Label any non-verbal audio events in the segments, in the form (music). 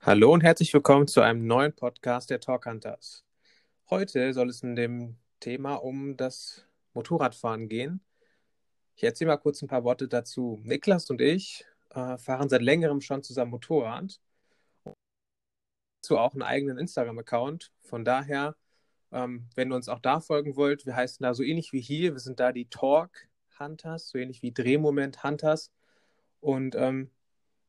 Hallo und herzlich willkommen zu einem neuen Podcast der Talk Hunters. Heute soll es in dem Thema um das Motorradfahren gehen. Ich erzähle mal kurz ein paar Worte dazu. Niklas und ich äh, fahren seit längerem schon zusammen Motorrad. Dazu auch einen eigenen Instagram-Account. Von daher, ähm, wenn ihr uns auch da folgen wollt, wir heißen da so ähnlich wie hier. Wir sind da die Talk Hunters, so ähnlich wie Drehmoment Hunters. Und ähm,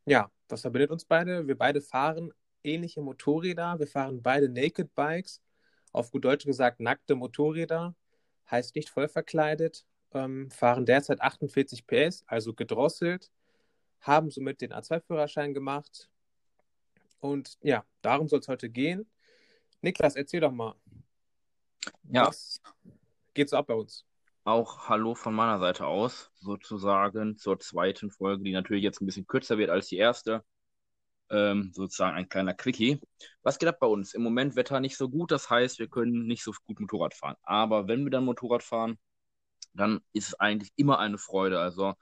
ja, was verbindet uns beide? Wir beide fahren ähnliche Motorräder. Wir fahren beide Naked Bikes. Auf gut Deutsch gesagt, nackte Motorräder. Heißt nicht voll verkleidet. Ähm, fahren derzeit 48 PS, also gedrosselt. Haben somit den A2-Führerschein gemacht. Und ja, darum soll es heute gehen. Niklas, erzähl doch mal. Ja. Was geht so ab bei uns? Auch Hallo von meiner Seite aus, sozusagen zur zweiten Folge, die natürlich jetzt ein bisschen kürzer wird als die erste. Ähm, sozusagen ein kleiner Quickie. Was geht ab bei uns? Im Moment Wetter nicht so gut, das heißt, wir können nicht so gut Motorrad fahren. Aber wenn wir dann Motorrad fahren, dann ist es eigentlich immer eine Freude. Also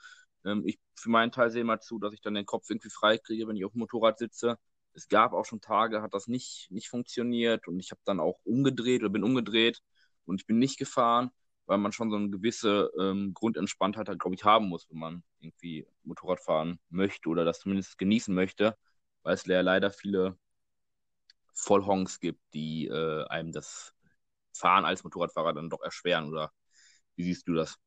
ähm, ich für meinen Teil sehe mal zu, dass ich dann den Kopf irgendwie frei kriege, wenn ich auf dem Motorrad sitze. Es gab auch schon Tage, hat das nicht, nicht funktioniert und ich habe dann auch umgedreht oder bin umgedreht und ich bin nicht gefahren weil man schon so eine gewisse ähm, Grundentspanntheit, halt, glaube ich, haben muss, wenn man irgendwie Motorrad fahren möchte oder das zumindest genießen möchte, weil es leider viele Vollhongs gibt, die äh, einem das Fahren als Motorradfahrer dann doch erschweren. Oder wie siehst du das?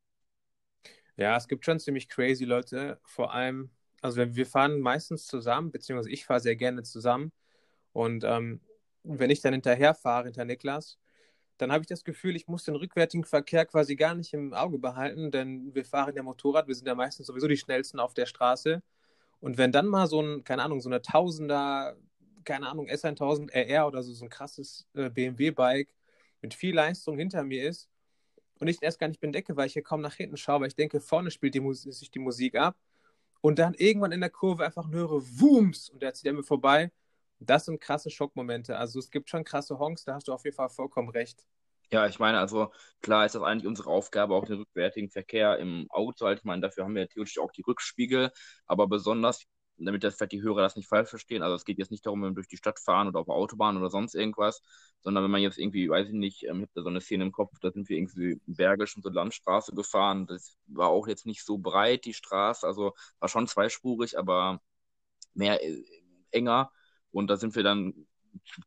Ja, es gibt schon ziemlich crazy Leute, vor allem, also wir fahren meistens zusammen, beziehungsweise ich fahre sehr gerne zusammen. Und ähm, wenn ich dann hinterher fahre, hinter Niklas, dann habe ich das Gefühl, ich muss den rückwärtigen Verkehr quasi gar nicht im Auge behalten, denn wir fahren ja Motorrad, wir sind ja meistens sowieso die schnellsten auf der Straße. Und wenn dann mal so ein, keine Ahnung, so eine Tausender, keine Ahnung, S1000 RR oder so, so ein krasses äh, BMW-Bike mit viel Leistung hinter mir ist und ich erst gar nicht entdecke, weil ich hier kaum nach hinten schaue, weil ich denke, vorne spielt die sich die Musik ab und dann irgendwann in der Kurve einfach höre Wooms und der zieht an mir vorbei das sind krasse Schockmomente. Also es gibt schon krasse Honks, da hast du auf jeden Fall vollkommen recht. Ja, ich meine, also klar ist das eigentlich unsere Aufgabe, auch den rückwärtigen Verkehr im Auge zu halten. Ich meine, dafür haben wir theoretisch auch die Rückspiegel, aber besonders, damit das vielleicht die Hörer das nicht falsch verstehen, also es geht jetzt nicht darum, wenn wir durch die Stadt fahren oder auf der Autobahn oder sonst irgendwas, sondern wenn man jetzt irgendwie, weiß ich nicht, ähm, ich habe da so eine Szene im Kopf, da sind wir irgendwie Bergisch und so Landstraße gefahren, das war auch jetzt nicht so breit, die Straße, also war schon zweispurig, aber mehr äh, enger und da sind wir dann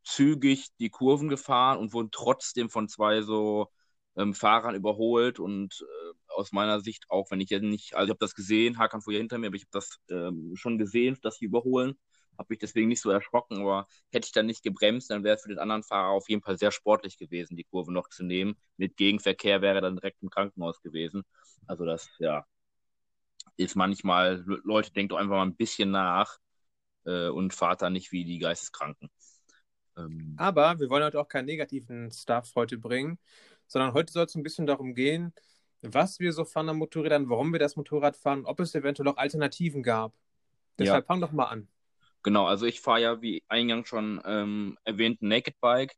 zügig die Kurven gefahren und wurden trotzdem von zwei so ähm, Fahrern überholt. Und äh, aus meiner Sicht, auch wenn ich jetzt nicht, also ich habe das gesehen, Hakan fuhr hinter mir, aber ich habe das ähm, schon gesehen, dass sie überholen. Habe mich deswegen nicht so erschrocken, aber hätte ich dann nicht gebremst, dann wäre es für den anderen Fahrer auf jeden Fall sehr sportlich gewesen, die Kurve noch zu nehmen. Mit Gegenverkehr wäre dann direkt im Krankenhaus gewesen. Also das, ja, ist manchmal, Leute, denkt doch einfach mal ein bisschen nach äh, und fahrt dann nicht wie die Geisteskranken. Ähm, Aber wir wollen heute auch keinen negativen Stuff heute bringen, sondern heute soll es ein bisschen darum gehen, was wir so fahren an Motorrädern, warum wir das Motorrad fahren, ob es eventuell auch Alternativen gab. Deshalb ja. fang doch mal an. Genau, also ich fahre ja, wie eingangs schon ähm, erwähnt, ein Naked Bike.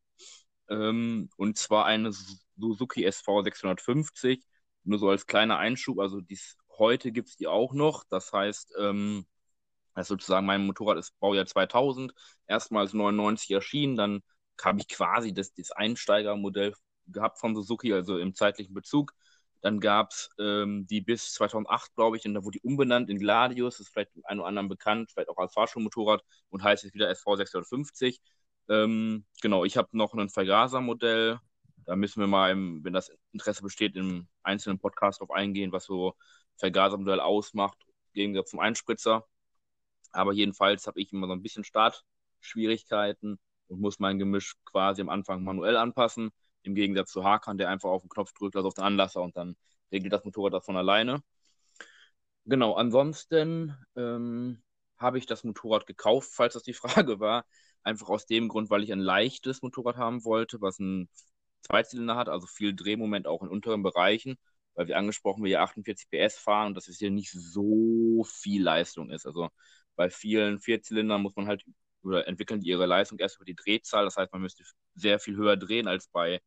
Ähm, und zwar eine Suzuki SV 650. Nur so als kleiner Einschub, also dies, heute gibt es die auch noch. Das heißt, ähm, also sozusagen mein Motorrad ist Baujahr 2000, erstmals 99 erschienen, dann habe ich quasi das, das Einsteigermodell gehabt von Suzuki, also im zeitlichen Bezug. Dann gab es ähm, die bis 2008, glaube ich, und da wurde die umbenannt in Gladius, ist vielleicht ein oder anderen bekannt, vielleicht auch als Fahrschulmotorrad und heißt jetzt wieder SV 650. Ähm, genau, ich habe noch ein Vergaser-Modell. Da müssen wir mal, im, wenn das Interesse besteht, im einzelnen Podcast drauf eingehen, was so Vergasermodell ausmacht, im zum Einspritzer. Aber jedenfalls habe ich immer so ein bisschen Startschwierigkeiten und muss mein Gemisch quasi am Anfang manuell anpassen. Im Gegensatz zu Hakan, der einfach auf den Knopf drückt, also auf den Anlasser und dann regelt das Motorrad das von alleine. Genau, ansonsten ähm, habe ich das Motorrad gekauft, falls das die (laughs) Frage war. Einfach aus dem Grund, weil ich ein leichtes Motorrad haben wollte, was einen Zweizylinder hat, also viel Drehmoment auch in unteren Bereichen, weil wir angesprochen, wir hier 48 PS fahren und dass es hier nicht so viel Leistung ist. Also bei vielen Vierzylindern muss man halt oder entwickeln die ihre Leistung erst über die Drehzahl. Das heißt, man müsste sehr viel höher drehen als bei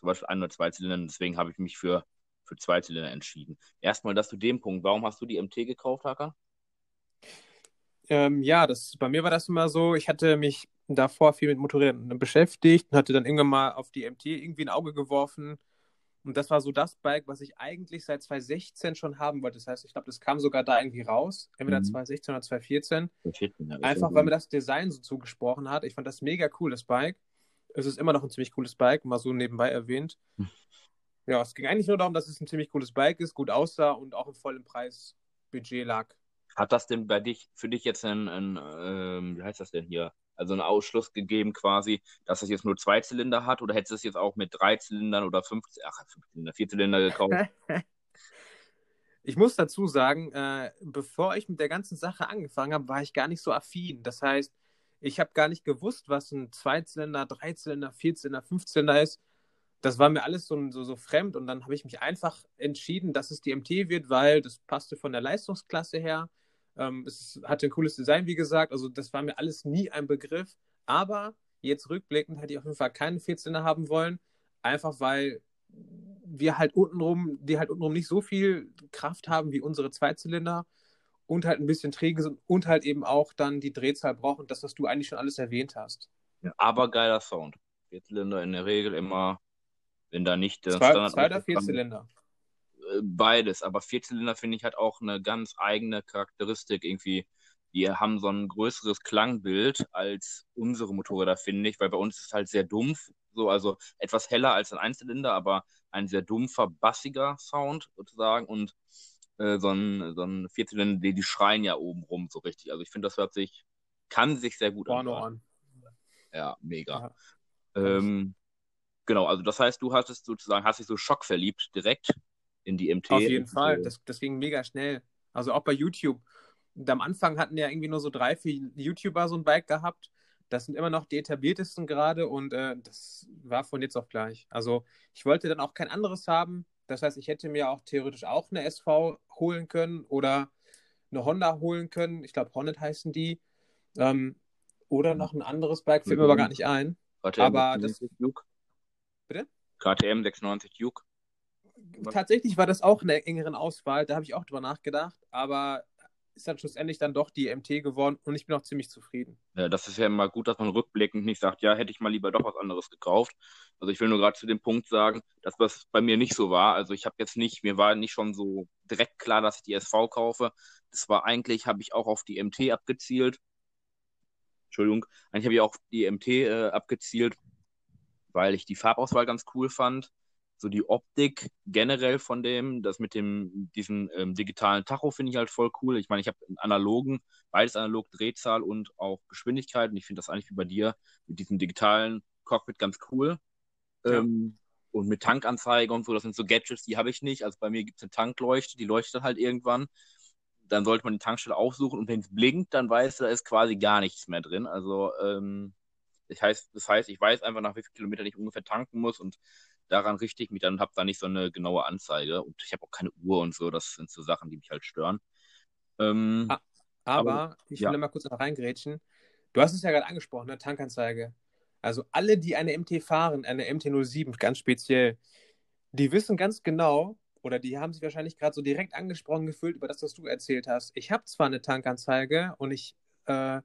zum Beispiel ein oder zwei Zylindern. Deswegen habe ich mich für für Zweizylinder entschieden. Erstmal das zu dem Punkt. Warum hast du die MT gekauft, Hacker? Ähm, ja, das, bei mir war das immer so, ich hatte mich davor viel mit Motorrädern beschäftigt und hatte dann irgendwann mal auf die MT irgendwie ein Auge geworfen. Und das war so das Bike, was ich eigentlich seit 2016 schon haben wollte. Das heißt, ich glaube, das kam sogar da irgendwie raus, entweder mhm. 2016 oder 2014. 2014 ja, Einfach, weil mir das Design so zugesprochen hat. Ich fand das mega cool, das Bike. Es ist immer noch ein ziemlich cooles Bike, mal so nebenbei erwähnt. Hm. Ja, es ging eigentlich nur darum, dass es ein ziemlich cooles Bike ist, gut aussah und auch im vollen Preisbudget lag. Hat das denn bei dich, für dich jetzt ein, ein ähm, wie heißt das denn hier, also einen Ausschluss gegeben quasi, dass das jetzt nur zwei Zylinder hat oder hättest du es jetzt auch mit drei Zylindern oder fünf, ach, fünf Zylinder, vier Zylinder gekauft? (laughs) ich muss dazu sagen, äh, bevor ich mit der ganzen Sache angefangen habe, war ich gar nicht so affin. Das heißt, ich habe gar nicht gewusst, was ein Zweizylinder, Dreizylinder, Vierzylinder, Fünfzylinder ist. Das war mir alles so, so, so fremd. Und dann habe ich mich einfach entschieden, dass es die MT wird, weil das passte von der Leistungsklasse her. Ähm, es hatte ein cooles Design, wie gesagt, also das war mir alles nie ein Begriff. Aber jetzt rückblickend hätte ich auf jeden Fall keinen Vierzylinder haben wollen, einfach weil wir halt untenrum, die halt untenrum nicht so viel Kraft haben wie unsere Zweizylinder und halt ein bisschen träge sind und halt eben auch dann die Drehzahl brauchen, das, was du eigentlich schon alles erwähnt hast. Ja, aber geiler Sound. Vierzylinder in der Regel immer wenn da nicht der zwei, Standard. Zwei oder vier Zylinder? Äh, beides, aber Vierzylinder finde ich halt auch eine ganz eigene Charakteristik irgendwie. Die haben so ein größeres Klangbild als unsere Motorräder, finde ich, weil bei uns ist es halt sehr dumpf, so, also etwas heller als ein Einzylinder, aber ein sehr dumpfer, bassiger Sound sozusagen und äh, so ein, so ein Vierzylinder, die, die schreien ja oben rum so richtig. Also ich finde, das hört sich, kann sich sehr gut an. Ja, mega. Ja. Ähm, Genau, also das heißt, du hattest sozusagen, hast dich so schockverliebt direkt in die MT. Auf jeden Fall, das, das ging mega schnell. Also auch bei YouTube. Und am Anfang hatten ja irgendwie nur so drei, vier YouTuber so ein Bike gehabt. Das sind immer noch die etabliertesten gerade und äh, das war von jetzt auf gleich. Also ich wollte dann auch kein anderes haben. Das heißt, ich hätte mir auch theoretisch auch eine SV holen können oder eine Honda holen können. Ich glaube, Hornet heißen die. Ähm, oder noch ein anderes Bike, fällt mir aber gar nicht ein. Warte, aber das, Duke. Bitte? KTM 96 Duke. Tatsächlich war das auch in der engeren Auswahl, da habe ich auch drüber nachgedacht, aber ist dann schlussendlich dann doch die MT geworden und ich bin auch ziemlich zufrieden. Ja, das ist ja immer gut, dass man rückblickend nicht sagt, ja, hätte ich mal lieber doch was anderes gekauft. Also ich will nur gerade zu dem Punkt sagen, dass das bei mir nicht so war. Also ich habe jetzt nicht, mir war nicht schon so direkt klar, dass ich die SV kaufe. Das war eigentlich, habe ich auch auf die MT abgezielt. Entschuldigung, eigentlich habe ich auch die MT äh, abgezielt, weil ich die Farbauswahl ganz cool fand. So die Optik generell von dem, das mit dem, diesen ähm, digitalen Tacho finde ich halt voll cool. Ich meine, ich habe einen analogen, beides analog Drehzahl und auch Geschwindigkeit. Und ich finde das eigentlich wie bei dir mit diesem digitalen Cockpit ganz cool. Ja. Ähm, und mit Tankanzeige und so, das sind so Gadgets, die habe ich nicht. Also bei mir gibt es eine Tankleuchte, die leuchtet halt irgendwann. Dann sollte man die Tankstelle aufsuchen und wenn es blinkt, dann weißt du, da ist quasi gar nichts mehr drin. Also ähm, das heißt, das heißt, ich weiß einfach, nach wie vielen Kilometern ich ungefähr tanken muss und daran richte ich mich dann, habe da nicht so eine genaue Anzeige und ich habe auch keine Uhr und so, das sind so Sachen, die mich halt stören. Ähm, ah, aber, aber, ich will ja. mal kurz noch reingrätschen. Du hast es ja gerade angesprochen, ne? Tankanzeige. Also alle, die eine MT fahren, eine MT-07 ganz speziell, die wissen ganz genau, oder die haben sich wahrscheinlich gerade so direkt angesprochen gefühlt über das, was du erzählt hast. Ich habe zwar eine Tankanzeige und ich äh,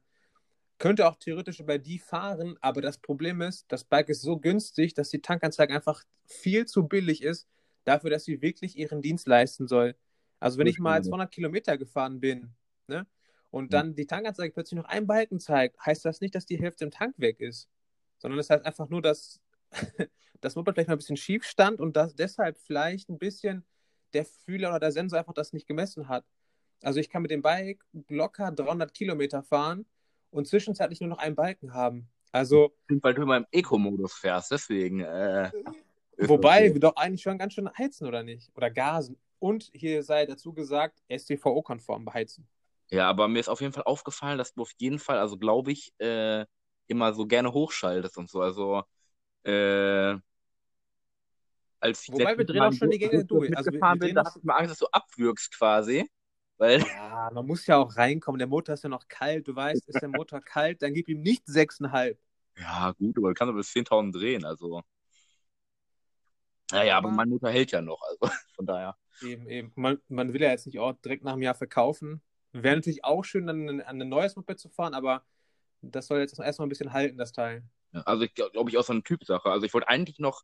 könnte auch theoretisch über die fahren, aber das Problem ist, das Bike ist so günstig, dass die Tankanzeige einfach viel zu billig ist, dafür, dass sie wirklich ihren Dienst leisten soll. Also wenn ich mal 200 Kilometer gefahren bin, ne, und dann die Tankanzeige plötzlich noch einen Balken zeigt, heißt das nicht, dass die Hälfte im Tank weg ist, sondern das heißt einfach nur, dass (laughs) das Moped vielleicht mal ein bisschen schief stand und dass deshalb vielleicht ein bisschen der Fühler oder der Sensor einfach das nicht gemessen hat. Also ich kann mit dem Bike locker 300 Kilometer fahren und zwischenzeitlich nur noch einen Balken haben. Also. Weil du immer im Eco-Modus fährst, deswegen. Äh, wobei wir doch eigentlich schon ganz schön heizen, oder nicht? Oder gasen. Und hier sei dazu gesagt, STVO-konform beheizen. Ja, aber mir ist auf jeden Fall aufgefallen, dass du auf jeden Fall, also glaube ich, äh, immer so gerne hochschaltest und so. Also, äh, als ich Wobei wir drehen auch schon die Gänge durch. Also, wir, wir bin, da hatte ich mal Angst, dass du abwürgst quasi. Weil ja, man muss ja auch reinkommen. Der Motor ist ja noch kalt. Du weißt, ist der Motor (laughs) kalt, dann gib ihm nicht 6,5. Ja, gut, aber du kannst aber bis 10.000 drehen. Also. Naja, aber, aber mein Motor hält ja noch. Also (laughs) von daher. Eben, eben. Man, man will ja jetzt nicht auch direkt nach einem Jahr verkaufen. Wäre natürlich auch schön, dann an ein neues Moped zu fahren, aber das soll jetzt erstmal ein bisschen halten, das Teil. Ja, also ich glaube ich auch so eine Typsache. Also ich wollte eigentlich noch,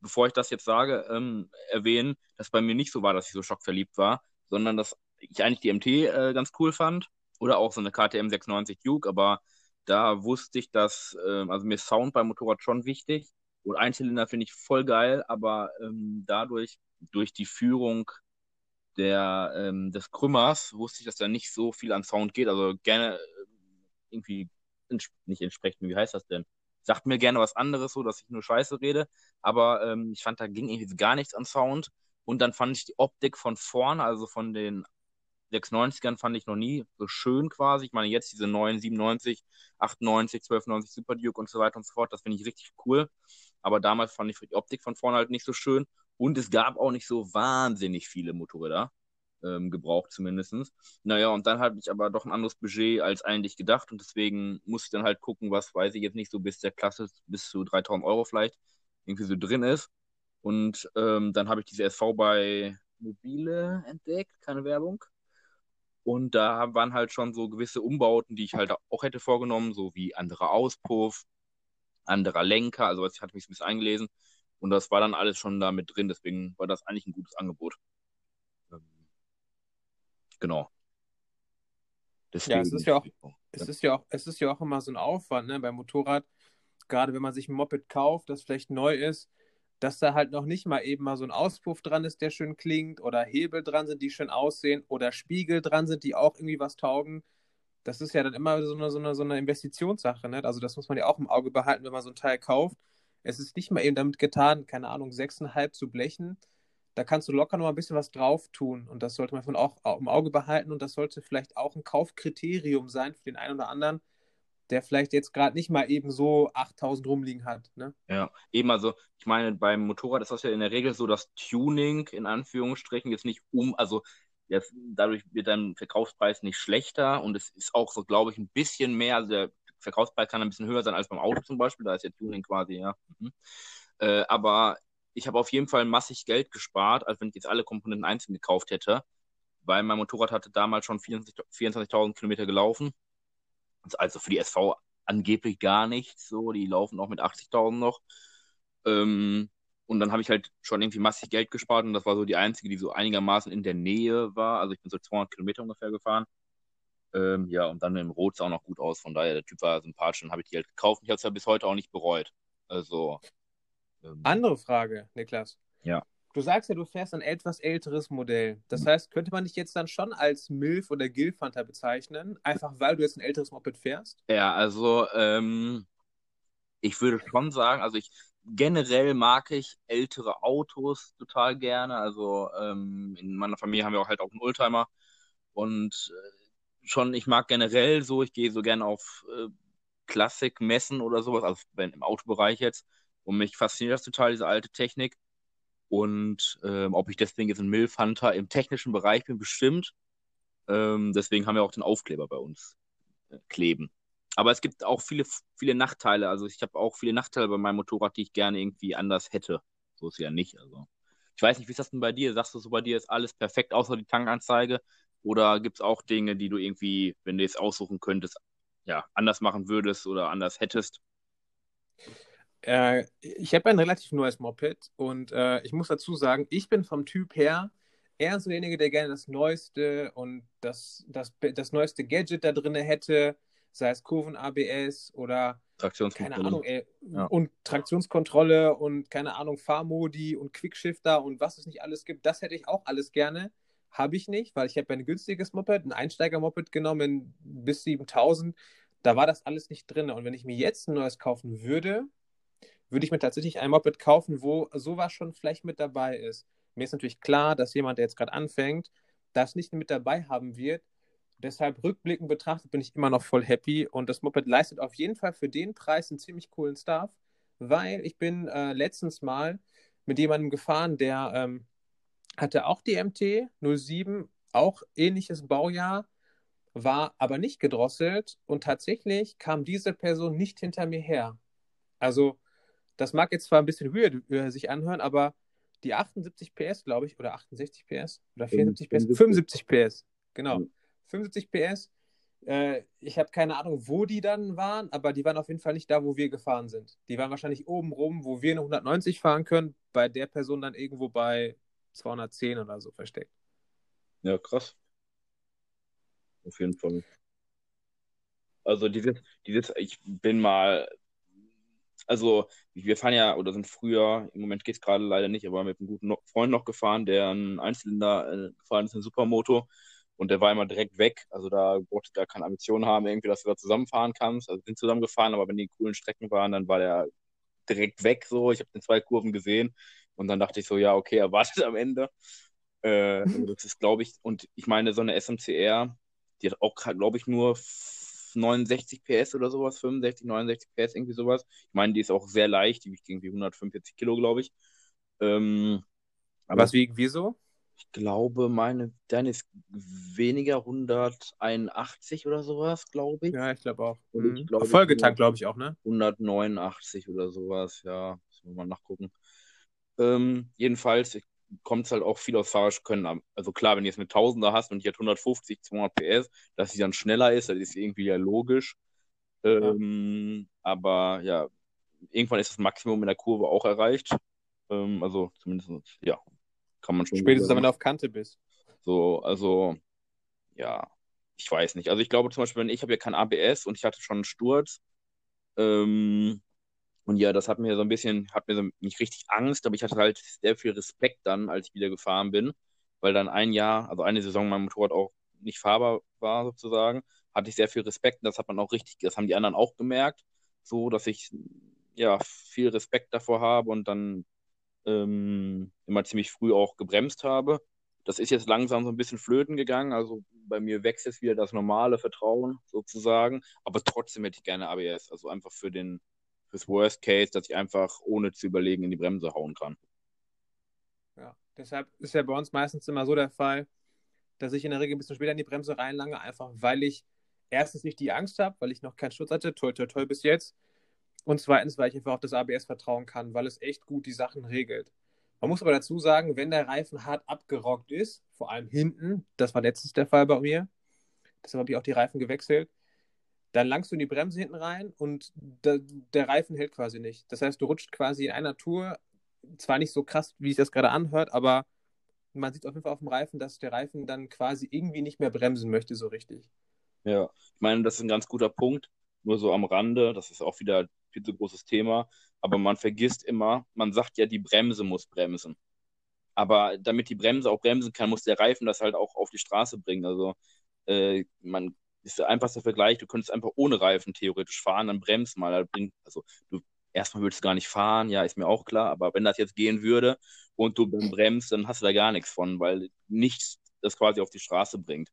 bevor ich das jetzt sage, ähm, erwähnen, dass bei mir nicht so war, dass ich so schockverliebt war, sondern dass ich eigentlich die MT äh, ganz cool fand oder auch so eine KTM 96 Duke, aber da wusste ich, dass, äh, also mir ist Sound beim Motorrad schon wichtig und Einzylinder finde ich voll geil, aber ähm, dadurch, durch die Führung der, ähm, des Krümmers, wusste ich, dass da nicht so viel an Sound geht. Also gerne äh, irgendwie ins nicht entsprechend, wie heißt das denn? Sagt mir gerne was anderes, so dass ich nur Scheiße rede, aber ähm, ich fand, da ging irgendwie gar nichts an Sound. Und dann fand ich die Optik von vorn, also von den 96ern, fand ich noch nie so schön quasi. Ich meine, jetzt diese neuen 97, 98, 1290 Super Duke und so weiter und so fort, das finde ich richtig cool. Aber damals fand ich die Optik von vorne halt nicht so schön. Und es gab auch nicht so wahnsinnig viele Motorräder, ähm, gebraucht zumindest. Naja, und dann hatte ich aber doch ein anderes Budget als eigentlich gedacht. Und deswegen musste ich dann halt gucken, was weiß ich jetzt nicht so bis der Klasse, bis zu 3000 Euro vielleicht irgendwie so drin ist. Und ähm, dann habe ich diese SV bei Mobile entdeckt, keine Werbung. Und da waren halt schon so gewisse Umbauten, die ich halt auch hätte vorgenommen, so wie anderer Auspuff, anderer Lenker. Also ich hatte mich ein bisschen eingelesen. Und das war dann alles schon da mit drin. Deswegen war das eigentlich ein gutes Angebot. Ähm, genau. Deswegen ja, es ist ja auch, es ist ja auch, es ist ja auch immer so ein Aufwand, ne, beim Motorrad. Gerade wenn man sich ein Moped kauft, das vielleicht neu ist, dass da halt noch nicht mal eben mal so ein Auspuff dran ist, der schön klingt, oder Hebel dran sind, die schön aussehen, oder Spiegel dran sind, die auch irgendwie was taugen. Das ist ja dann immer so eine, so eine, so eine Investitionssache. Ne? Also das muss man ja auch im Auge behalten, wenn man so ein Teil kauft. Es ist nicht mal eben damit getan, keine Ahnung, sechseinhalb zu blechen. Da kannst du locker noch mal ein bisschen was drauf tun. Und das sollte man auch im Auge behalten. Und das sollte vielleicht auch ein Kaufkriterium sein für den einen oder anderen, der vielleicht jetzt gerade nicht mal eben so 8000 rumliegen hat. Ne? Ja, eben, also ich meine, beim Motorrad ist das ja in der Regel so, dass Tuning in Anführungsstrichen jetzt nicht um, also jetzt, dadurch wird dein Verkaufspreis nicht schlechter und es ist auch so, glaube ich, ein bisschen mehr, also der Verkaufspreis kann ein bisschen höher sein als beim Auto zum Beispiel, da ist ja Tuning quasi, ja. Mhm. Äh, aber ich habe auf jeden Fall massig Geld gespart, als wenn ich jetzt alle Komponenten einzeln gekauft hätte, weil mein Motorrad hatte damals schon 24.000 Kilometer gelaufen. Also für die SV angeblich gar nichts, so, die laufen auch mit 80.000 noch. Ähm, und dann habe ich halt schon irgendwie massig Geld gespart und das war so die einzige, die so einigermaßen in der Nähe war. Also ich bin so 200 Kilometer ungefähr gefahren. Ähm, ja, und dann dem Rot sah auch noch gut aus. Von daher, der Typ war sympathisch und habe ich die halt gekauft. Ich habe es ja bis heute auch nicht bereut. Also. Ähm, Andere Frage, Niklas. Ja. Du sagst ja, du fährst ein etwas älteres Modell. Das mhm. heißt, könnte man dich jetzt dann schon als MILF oder Gilfanter bezeichnen, einfach weil du jetzt ein älteres Moped fährst? Ja, also ähm, ich würde schon sagen, also ich generell mag ich ältere Autos total gerne. Also ähm, in meiner Familie haben wir auch halt auch einen Oldtimer und äh, schon, ich mag generell so, ich gehe so gerne auf äh, Klassikmessen oder sowas, also wenn, im Autobereich jetzt. Und mich fasziniert das total, diese alte Technik. Und ähm, ob ich deswegen jetzt ein Milf Hunter im technischen Bereich bin, bestimmt. Ähm, deswegen haben wir auch den Aufkleber bei uns äh, kleben. Aber es gibt auch viele, viele Nachteile. Also ich habe auch viele Nachteile bei meinem Motorrad, die ich gerne irgendwie anders hätte. So ist ja nicht. Also ich weiß nicht, wie ist das denn bei dir? Sagst du so, bei dir ist alles perfekt, außer die Tankanzeige? Oder gibt es auch Dinge, die du irgendwie, wenn du jetzt aussuchen könntest, ja, anders machen würdest oder anders hättest? Äh, ich habe ein relativ neues Moped und äh, ich muss dazu sagen, ich bin vom Typ her eher so derjenige, der gerne das Neueste und das, das, das neueste Gadget da drin hätte, sei es Kurven-ABS oder keine Ahnung, ey, ja. und Traktionskontrolle und keine Ahnung, Fahrmodi und Quickshifter und was es nicht alles gibt. Das hätte ich auch alles gerne. Habe ich nicht, weil ich habe ein günstiges Moped, ein Einsteiger-Moped genommen bis 7000. Da war das alles nicht drin. Und wenn ich mir jetzt ein neues kaufen würde, würde ich mir tatsächlich ein Moped kaufen, wo sowas schon vielleicht mit dabei ist. Mir ist natürlich klar, dass jemand, der jetzt gerade anfängt, das nicht mit dabei haben wird. Deshalb rückblickend betrachtet bin ich immer noch voll happy und das Moped leistet auf jeden Fall für den Preis einen ziemlich coolen Stuff, weil ich bin äh, letztens mal mit jemandem gefahren, der ähm, hatte auch die MT 07, auch ähnliches Baujahr, war aber nicht gedrosselt und tatsächlich kam diese Person nicht hinter mir her. Also, das mag jetzt zwar ein bisschen weird äh, sich anhören, aber die 78 PS, glaube ich, oder 68 PS oder 74 PS, 75 PS, genau. 75 PS. Äh, ich habe keine Ahnung, wo die dann waren, aber die waren auf jeden Fall nicht da, wo wir gefahren sind. Die waren wahrscheinlich oben rum, wo wir eine 190 fahren können, bei der Person dann irgendwo bei 210 oder so versteckt. Ja, krass. Auf jeden Fall. Also dieses, dieses, ich bin mal, also wir fahren ja oder sind früher, im Moment geht es gerade leider nicht, aber mit einem guten Freund noch gefahren, der einen Einzylinder äh, gefahren ist, eine Supermoto und der war immer direkt weg. Also da brauchte gar keine Ambition haben, irgendwie, dass du da zusammenfahren kannst. Also sind zusammengefahren, aber wenn die coolen Strecken waren, dann war der direkt weg so. Ich habe den zwei Kurven gesehen und dann dachte ich so, ja, okay, er wartet (laughs) am Ende. Äh, das ist, glaube ich, und ich meine, so eine SMCR, die hat auch, glaube ich, nur 69 PS oder sowas, 65, 69 PS, irgendwie sowas. Ich meine, die ist auch sehr leicht, die wiegt irgendwie 145 Kilo, glaube ich. Ähm, Was wiegen wir so? Ich glaube, meine, dann ist weniger 181 oder sowas, glaube ich. Ja, ich glaube auch. Und ich glaube, Folgetank, glaube ich auch, ne? 189 oder sowas, ja. Müssen wir mal nachgucken. Ähm, jedenfalls kommt es halt auch viel aus fahrerisch Können. Also klar, wenn du jetzt mit Tausender hast und die hat 150, 200 PS, dass sie dann schneller ist, das ist irgendwie ja logisch. Ähm, ja. Aber ja, irgendwann ist das Maximum in der Kurve auch erreicht. Ähm, also zumindest, ja, kann man schon. Spätestens, wenn du auf Kante bist. So, also, ja, ich weiß nicht. Also ich glaube zum Beispiel, wenn ich habe ja kein ABS und ich hatte schon einen Sturz. Ähm, und ja, das hat mir so ein bisschen, hat mir so nicht richtig Angst, aber ich hatte halt sehr viel Respekt dann, als ich wieder gefahren bin, weil dann ein Jahr, also eine Saison mein Motorrad auch nicht fahrbar war sozusagen, hatte ich sehr viel Respekt und das hat man auch richtig, das haben die anderen auch gemerkt, so dass ich ja viel Respekt davor habe und dann ähm, immer ziemlich früh auch gebremst habe. Das ist jetzt langsam so ein bisschen flöten gegangen. Also bei mir wächst jetzt wieder das normale Vertrauen sozusagen. Aber trotzdem hätte ich gerne ABS. Also einfach für den fürs Worst Case, dass ich einfach ohne zu überlegen in die Bremse hauen kann. Ja, deshalb ist ja bei uns meistens immer so der Fall, dass ich in der Regel ein bisschen später in die Bremse reinlange, einfach weil ich erstens nicht die Angst habe, weil ich noch keinen Schutz hatte, toll, toll, toll bis jetzt. Und zweitens, weil ich einfach auf das ABS vertrauen kann, weil es echt gut die Sachen regelt. Man muss aber dazu sagen, wenn der Reifen hart abgerockt ist, vor allem hinten, das war letztens der Fall bei mir, deshalb habe ich auch die Reifen gewechselt, dann langst du in die Bremse hinten rein und der, der Reifen hält quasi nicht. Das heißt, du rutscht quasi in einer Tour, zwar nicht so krass, wie sich das gerade anhört, aber man sieht auf jeden Fall auf dem Reifen, dass der Reifen dann quasi irgendwie nicht mehr bremsen möchte, so richtig. Ja, ich meine, das ist ein ganz guter Punkt. Nur so am Rande, das ist auch wieder viel zu großes Thema. Aber man vergisst immer, man sagt ja, die Bremse muss bremsen. Aber damit die Bremse auch bremsen kann, muss der Reifen das halt auch auf die Straße bringen. Also äh, man ist der einfachste Vergleich, du könntest einfach ohne Reifen theoretisch fahren, dann bremst mal. Also du erstmal würdest du gar nicht fahren, ja, ist mir auch klar, aber wenn das jetzt gehen würde und du bremst, dann hast du da gar nichts von, weil nichts das quasi auf die Straße bringt.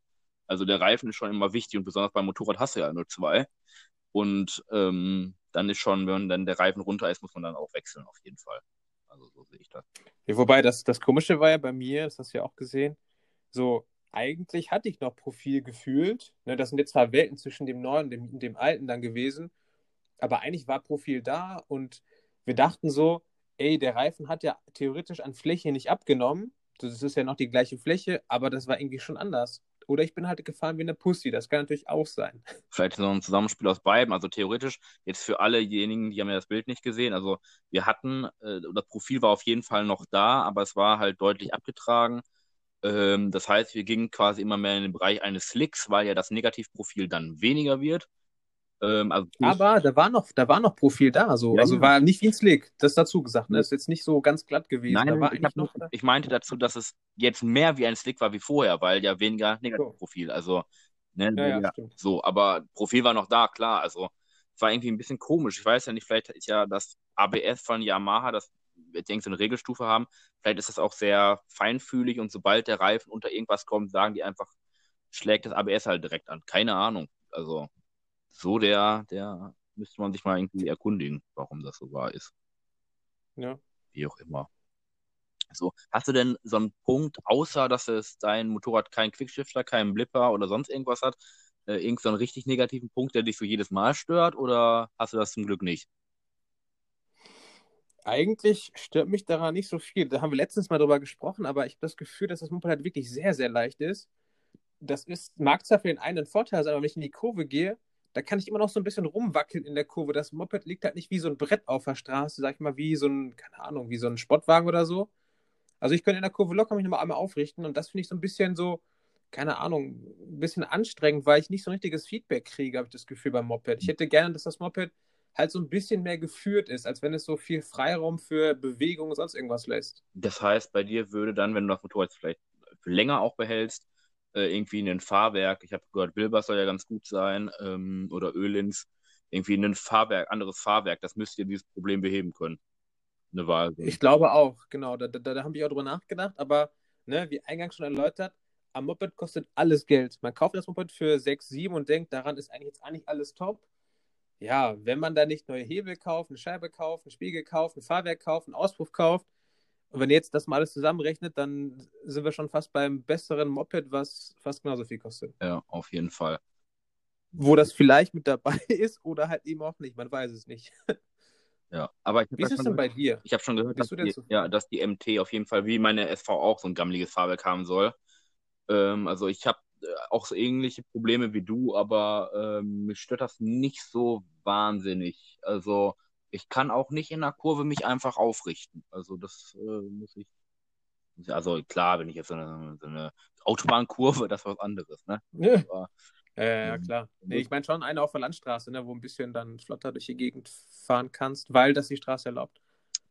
Also der Reifen ist schon immer wichtig und besonders beim Motorrad hast du ja nur zwei. Und ähm, dann ist schon, wenn dann der Reifen runter ist, muss man dann auch wechseln, auf jeden Fall. Also so sehe ich das. Ja, wobei, das, das Komische war ja bei mir, das hast du ja auch gesehen, so eigentlich hatte ich noch Profil gefühlt. Ne, das sind jetzt zwar Welten zwischen dem neuen und dem, dem alten dann gewesen, aber eigentlich war Profil da und wir dachten so, ey, der Reifen hat ja theoretisch an Fläche nicht abgenommen. Das ist ja noch die gleiche Fläche, aber das war irgendwie schon anders. Oder ich bin halt gefahren wie eine Pussy. Das kann natürlich auch sein. (laughs) Vielleicht so ein Zusammenspiel aus beiden. Also theoretisch, jetzt für allejenigen, die haben ja das Bild nicht gesehen. Also wir hatten, äh, das Profil war auf jeden Fall noch da, aber es war halt deutlich abgetragen. Ähm, das heißt, wir gingen quasi immer mehr in den Bereich eines Slicks, weil ja das Negativprofil dann weniger wird. Ähm, also aber da war noch, da war noch Profil da, so. Ja, also ja. war nicht wie ein Slick, das dazu gesagt, ne? Ist jetzt nicht so ganz glatt gewesen. Nein, ich, noch, ich, meinte dazu, dass es jetzt mehr wie ein Slick war wie vorher, weil ja weniger Negativprofil. Also, ne, ja, ja, so, aber Profil war noch da, klar. Also es war irgendwie ein bisschen komisch. Ich weiß ja nicht, vielleicht ist ja das ABS von Yamaha, das wird irgendwie so eine Regelstufe haben. Vielleicht ist das auch sehr feinfühlig und sobald der Reifen unter irgendwas kommt, sagen die einfach, schlägt das ABS halt direkt an. Keine Ahnung. Also so der, der müsste man sich mal irgendwie erkundigen, warum das so wahr ist. Ja. Wie auch immer. So, hast du denn so einen Punkt, außer dass es dein Motorrad keinen Quickshifter, keinen Blipper oder sonst irgendwas hat, äh, irgend so einen richtig negativen Punkt, der dich so jedes Mal stört, oder hast du das zum Glück nicht? Eigentlich stört mich daran nicht so viel. Da haben wir letztens mal drüber gesprochen, aber ich habe das Gefühl, dass das Moped halt wirklich sehr, sehr leicht ist. Das ist, mag zwar für den einen ein Vorteil sein, aber wenn ich in die Kurve gehe, da kann ich immer noch so ein bisschen rumwackeln in der Kurve. Das Moped liegt halt nicht wie so ein Brett auf der Straße, sag ich mal, wie so ein, keine Ahnung, wie so ein Sportwagen oder so. Also ich könnte in der Kurve locker mich nochmal einmal aufrichten und das finde ich so ein bisschen so, keine Ahnung, ein bisschen anstrengend, weil ich nicht so ein richtiges Feedback kriege, habe ich das Gefühl beim Moped. Ich hätte gerne, dass das Moped halt so ein bisschen mehr geführt ist, als wenn es so viel Freiraum für Bewegung und sonst irgendwas lässt. Das heißt, bei dir würde dann, wenn du das Motorrad vielleicht länger auch behältst, äh, irgendwie ein Fahrwerk, ich habe gehört, Wilbers soll ja ganz gut sein, ähm, oder Ölins, irgendwie ein Fahrwerk, anderes Fahrwerk, das müsste dir dieses Problem beheben können. Eine Wahl. Ich glaube auch, genau, da, da, da habe ich auch drüber nachgedacht, aber ne, wie eingangs schon erläutert, am Moped kostet alles Geld. Man kauft das Moped für 6, 7 und denkt, daran ist eigentlich jetzt eigentlich alles top ja, wenn man da nicht neue Hebel kauft, eine Scheibe kauft, einen Spiegel kauft, ein Fahrwerk kauft, einen Auspuff kauft, und wenn ihr jetzt das mal alles zusammenrechnet, dann sind wir schon fast beim besseren Moped, was fast genauso viel kostet. Ja, auf jeden Fall. Wo das vielleicht mit dabei (laughs) ist oder halt eben auch nicht, man weiß es nicht. Ja, aber Wie ist es denn bei dir? Ich habe schon gehört, dass die, ja, dass die MT auf jeden Fall wie meine SV auch so ein gammeliges Fahrwerk haben soll. Ähm, also ich habe auch so ähnliche Probleme wie du, aber ähm, mich stört das nicht so wahnsinnig. Also ich kann auch nicht in der Kurve mich einfach aufrichten. Also das äh, muss ich. Also klar, wenn ich jetzt so eine, so eine Autobahnkurve, (laughs) das ist was anderes, ne? Ja, aber, äh, ja klar. Nee, ich meine schon eine auf der Landstraße, ne, wo ein bisschen dann flotter durch die Gegend fahren kannst, weil das die Straße erlaubt.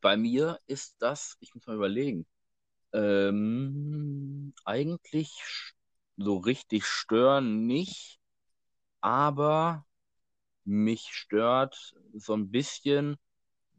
Bei mir ist das, ich muss mal überlegen, ähm, eigentlich so richtig stören nicht, aber mich stört so ein bisschen,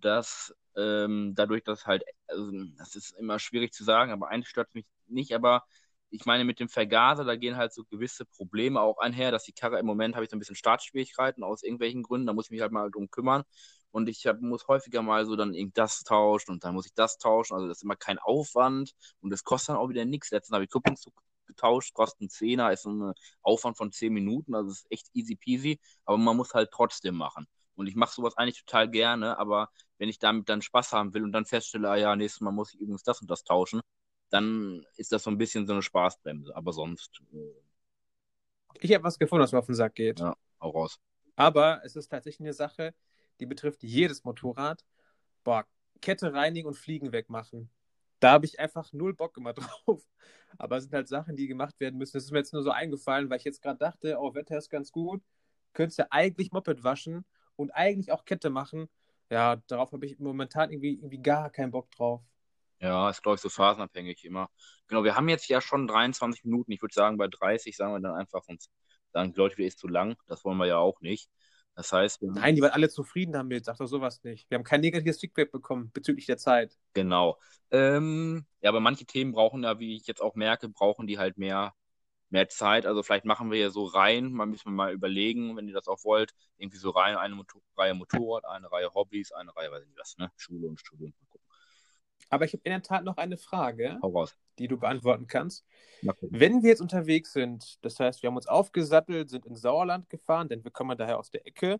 dass ähm, dadurch, dass halt, also, das ist immer schwierig zu sagen, aber eigentlich stört mich nicht, aber ich meine, mit dem Vergaser, da gehen halt so gewisse Probleme auch einher, dass die Karre im Moment habe ich so ein bisschen Startschwierigkeiten aus irgendwelchen Gründen, da muss ich mich halt mal drum kümmern. Und ich hab, muss häufiger mal so dann irgend das tauschen und dann muss ich das tauschen. Also das ist immer kein Aufwand und das kostet dann auch wieder nichts. Letztens habe ich Kupplungszug getauscht, kostet 10er, ist ein Aufwand von 10 Minuten, also ist echt easy peasy, aber man muss halt trotzdem machen. Und ich mache sowas eigentlich total gerne, aber wenn ich damit dann Spaß haben will und dann feststelle, ah ja, nächstes Mal muss ich übrigens das und das tauschen, dann ist das so ein bisschen so eine Spaßbremse. Aber sonst. Äh, ich habe was gefunden, was mir auf den Sack geht. Ja, auch raus. Aber es ist tatsächlich eine Sache, die betrifft jedes Motorrad. Boah, Kette reinigen und Fliegen wegmachen. Da habe ich einfach null Bock immer (laughs) drauf. Aber es sind halt Sachen, die gemacht werden müssen. Das ist mir jetzt nur so eingefallen, weil ich jetzt gerade dachte, oh, Wetter ist ganz gut. Könntest ja eigentlich Moped waschen und eigentlich auch Kette machen. Ja, darauf habe ich momentan irgendwie, irgendwie gar keinen Bock drauf. Ja, ist, glaube ich, so phasenabhängig immer. Genau, wir haben jetzt ja schon 23 Minuten. Ich würde sagen, bei 30 sagen wir dann einfach, uns sagen Leute, wie ist zu lang. Das wollen wir ja auch nicht. Das heißt, Nein, die waren alle zufrieden damit. Sag doch sowas nicht. Wir haben kein negatives Feedback bekommen bezüglich der Zeit. Genau. Ähm, ja, aber manche Themen brauchen ja, wie ich jetzt auch merke, brauchen die halt mehr, mehr Zeit. Also vielleicht machen wir ja so Reihen, mal müssen wir mal überlegen, wenn ihr das auch wollt, irgendwie so Reihen, eine Motor Reihe Motorrad, eine Reihe Hobbys, eine Reihe, weiß ich nicht was, ne? Schule und Studium. Gucken. Aber ich habe in der Tat noch eine Frage, die du beantworten kannst. Wenn wir jetzt unterwegs sind, das heißt, wir haben uns aufgesattelt, sind ins Sauerland gefahren, denn wir kommen daher aus der Ecke.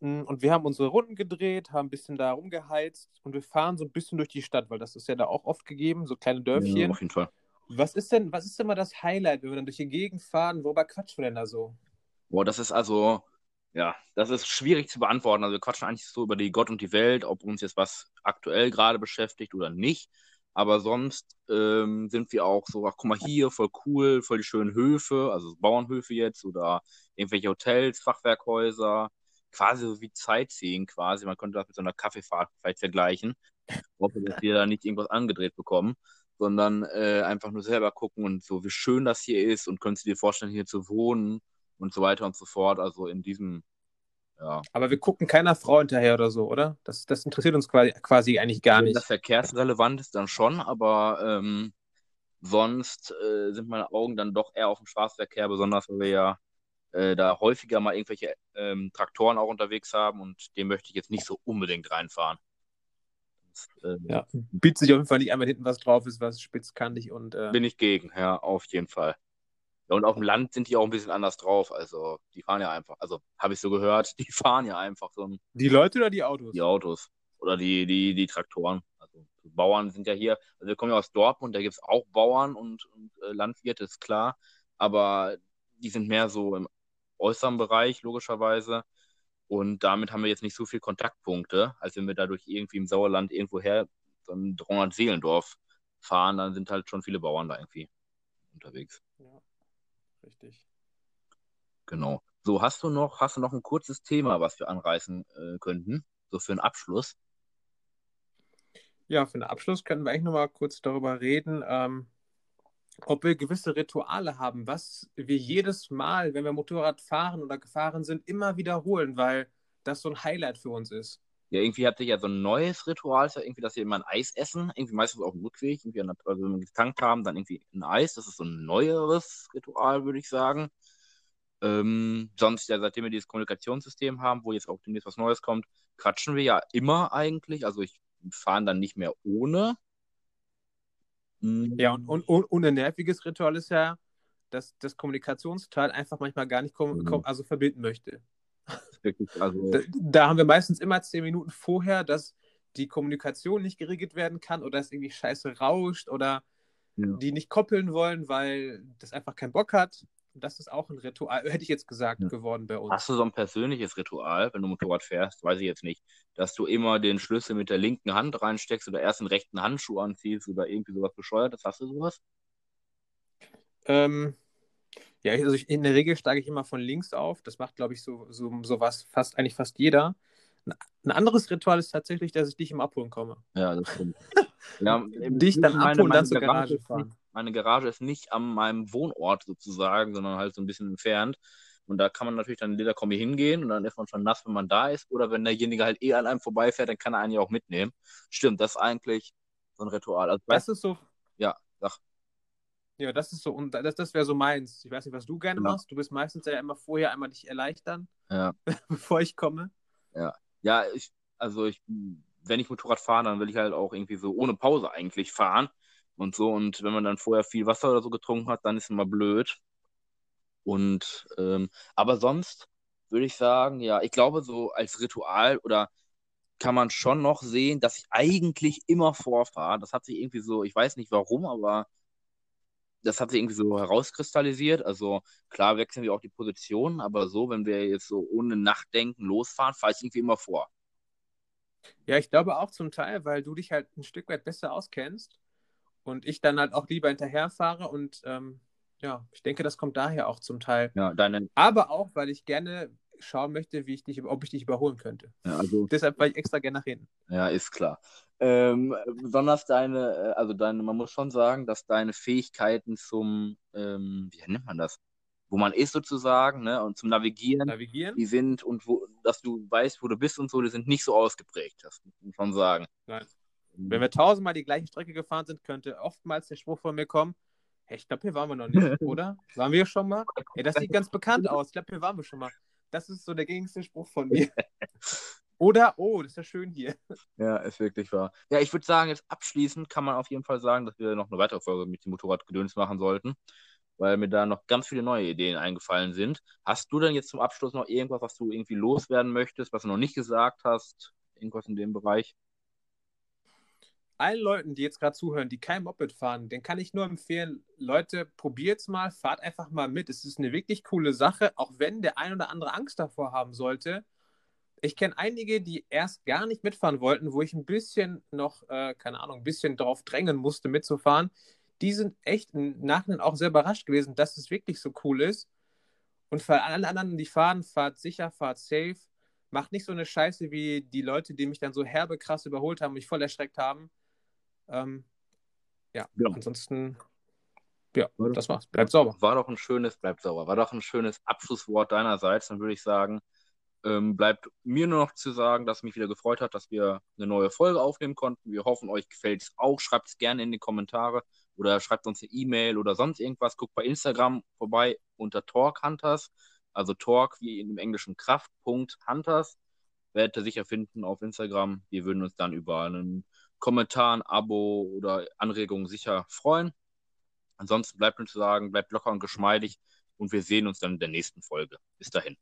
Mm, und wir haben unsere Runden gedreht, haben ein bisschen da rumgeheizt und wir fahren so ein bisschen durch die Stadt, weil das ist ja da auch oft gegeben, so kleine Dörfchen. Ja, auf jeden Fall. Was ist denn, was ist denn mal das Highlight, wenn wir dann durch die Gegend fahren? Worüber quatschen wir denn da so? Boah, das ist also, ja, das ist schwierig zu beantworten. Also wir quatschen eigentlich so über die Gott und die Welt, ob uns jetzt was aktuell gerade beschäftigt oder nicht. Aber sonst ähm, sind wir auch so, ach guck mal hier, voll cool, voll die schönen Höfe, also Bauernhöfe jetzt oder irgendwelche Hotels, Fachwerkhäuser, quasi so wie Sightseeing quasi. Man könnte das mit so einer Kaffeefahrt vielleicht vergleichen. Ich hoffe, dass wir da nicht irgendwas angedreht bekommen, sondern äh, einfach nur selber gucken und so, wie schön das hier ist und könntest du dir vorstellen, hier zu wohnen und so weiter und so fort. Also in diesem, ja. Aber wir gucken keiner Frau hinterher oder so, oder? Das, das interessiert uns quasi, quasi eigentlich gar nicht. Wenn das verkehrsrelevant ist, dann schon, aber ähm, sonst äh, sind meine Augen dann doch eher auf dem Straßenverkehr, besonders weil wir ja äh, da häufiger mal irgendwelche ähm, Traktoren auch unterwegs haben und dem möchte ich jetzt nicht so unbedingt reinfahren. Das, äh, ja, bietet sich auf jeden Fall nicht einmal hinten was drauf ist, was spitzkantig und. Äh... Bin ich gegen, ja, auf jeden Fall. Ja, und auf dem Land sind die auch ein bisschen anders drauf. Also, die fahren ja einfach, also habe ich so gehört, (laughs) die fahren ja einfach so. Die Leute oder die Autos? Die Autos. Oder die, die, die Traktoren. Also Bauern sind ja hier, also wir kommen ja aus Dortmund, da gibt es auch Bauern und, und äh, Landwirte, ist klar. Aber die sind mehr so im äußeren Bereich, logischerweise. Und damit haben wir jetzt nicht so viele Kontaktpunkte, als wenn wir dadurch irgendwie im Sauerland irgendwoher so ein 300 Seelendorf fahren, dann sind halt schon viele Bauern da irgendwie unterwegs. Ja, richtig. Genau. So, hast du noch, hast du noch ein kurzes Thema, was wir anreißen äh, könnten? So für einen Abschluss? Ja, für den Abschluss können wir eigentlich nochmal kurz darüber reden, ähm, ob wir gewisse Rituale haben, was wir jedes Mal, wenn wir Motorrad fahren oder gefahren sind, immer wiederholen, weil das so ein Highlight für uns ist. Ja, irgendwie habt ihr ja so ein neues Ritual, ist ja irgendwie, dass wir immer ein Eis essen, irgendwie meistens auf dem Rückweg, irgendwie an der, also wenn wir getankt haben, dann irgendwie ein Eis, das ist so ein neueres Ritual, würde ich sagen. Ähm, sonst, ja, seitdem wir dieses Kommunikationssystem haben, wo jetzt auch demnächst was Neues kommt, quatschen wir ja immer eigentlich. Also ich fahre dann nicht mehr ohne. Mhm. Ja, und, und, und ein nerviges Ritual ist ja, dass das Kommunikationsteil einfach manchmal gar nicht mhm. also verbinden möchte. (laughs) Wirklich, also... Da, da, haben wir meistens immer zehn Minuten vorher, dass die Kommunikation nicht geregelt werden kann oder es irgendwie scheiße rauscht oder ja. die nicht koppeln wollen, weil das einfach keinen Bock hat das ist auch ein Ritual, hätte ich jetzt gesagt, ja. geworden bei uns. Hast du so ein persönliches Ritual, wenn du Motorrad fährst, weiß ich jetzt nicht, dass du immer den Schlüssel mit der linken Hand reinsteckst oder erst den rechten Handschuh anziehst oder irgendwie sowas bescheuertes? Hast du sowas? Ähm, ja, also ich, in der Regel steige ich immer von links auf. Das macht, glaube ich, so, so, so was fast, eigentlich fast jeder. Ein anderes Ritual ist tatsächlich, dass ich dich im Abholen komme. Ja, das stimmt. (laughs) ja, dich dann abholen und dann zur Garage fahren meine Garage ist nicht an meinem Wohnort sozusagen, sondern halt so ein bisschen entfernt. Und da kann man natürlich dann in Lederkombi hingehen und dann ist man schon nass, wenn man da ist. Oder wenn derjenige halt eh an einem vorbeifährt, dann kann er einen ja auch mitnehmen. Stimmt, das ist eigentlich so ein Ritual. Also, das ist so. Ja, sag. Ja, das ist so, und das, das wäre so meins. Ich weiß nicht, was du gerne ja. machst. Du bist meistens ja immer vorher einmal dich erleichtern, ja. (laughs) bevor ich komme. Ja. Ja, ich, also ich, wenn ich Motorrad fahre, dann will ich halt auch irgendwie so ohne Pause eigentlich fahren und so. Und wenn man dann vorher viel Wasser oder so getrunken hat, dann ist es immer blöd. Und ähm, aber sonst würde ich sagen, ja, ich glaube, so als Ritual oder kann man schon noch sehen, dass ich eigentlich immer vorfahre. Das hat sich irgendwie so, ich weiß nicht warum, aber das hat sich irgendwie so herauskristallisiert. Also klar wechseln wir auch die Positionen, aber so, wenn wir jetzt so ohne Nachdenken losfahren, fahre ich irgendwie immer vor. Ja, ich glaube auch zum Teil, weil du dich halt ein Stück weit besser auskennst und ich dann halt auch lieber hinterherfahre und ähm, ja, ich denke, das kommt daher auch zum Teil. Ja, deine... Aber auch, weil ich gerne schauen möchte, wie ich dich, ob ich dich überholen könnte. Ja, also... Deshalb war ich extra gerne nach hinten. Ja, ist klar. Ähm, besonders deine, äh, also deine, man muss schon sagen, dass deine Fähigkeiten zum, ähm, wie nennt man das? Wo man ist sozusagen, ne, und zum Navigieren, Navigieren? die sind und wo, dass du weißt, wo du bist und so, die sind nicht so ausgeprägt, das muss man schon sagen. Nein. Wenn wir tausendmal die gleiche Strecke gefahren sind, könnte oftmals der Spruch von mir kommen, hey, ich glaube, hier waren wir noch nicht, (laughs) oder? Waren wir schon mal? Hey, das sieht ganz bekannt (laughs) aus. Ich glaube, hier waren wir schon mal. Das ist so der gängigste Spruch von mir. (laughs) Oder, oh, das ist ja schön hier. Ja, ist wirklich wahr. Ja, ich würde sagen, jetzt abschließend kann man auf jeden Fall sagen, dass wir noch eine weitere Folge mit dem Motorradgedöns machen sollten, weil mir da noch ganz viele neue Ideen eingefallen sind. Hast du denn jetzt zum Abschluss noch irgendwas, was du irgendwie loswerden möchtest, was du noch nicht gesagt hast? Irgendwas in dem Bereich? Allen Leuten, die jetzt gerade zuhören, die kein Moped fahren, den kann ich nur empfehlen, Leute, probiert's mal, fahrt einfach mal mit. Es ist eine wirklich coole Sache, auch wenn der ein oder andere Angst davor haben sollte. Ich kenne einige, die erst gar nicht mitfahren wollten, wo ich ein bisschen noch, äh, keine Ahnung, ein bisschen drauf drängen musste, mitzufahren. Die sind echt im Nachhinein auch sehr überrascht gewesen, dass es wirklich so cool ist. Und für alle anderen, die fahren, fahrt sicher, fahrt safe. Macht nicht so eine Scheiße wie die Leute, die mich dann so herbe krass überholt haben und mich voll erschreckt haben. Ähm, ja, ja, ansonsten, ja, war das war's. Bleibt sauber. War doch ein schönes, bleibt sauber. War doch ein schönes Abschlusswort deinerseits. Dann würde ich sagen, ähm, bleibt mir nur noch zu sagen, dass es mich wieder gefreut hat, dass wir eine neue Folge aufnehmen konnten. Wir hoffen, euch gefällt es auch. Schreibt es gerne in die Kommentare oder schreibt uns eine E-Mail oder sonst irgendwas. Guckt bei Instagram vorbei unter Talk Hunters, also Talk wie in dem englischen Kraft.Hunters. Hunters. Werdet ihr sicher finden auf Instagram. Wir würden uns dann über einen Kommentar, ein Abo oder Anregungen sicher freuen. Ansonsten bleibt uns zu sagen, bleibt locker und geschmeidig und wir sehen uns dann in der nächsten Folge. Bis dahin.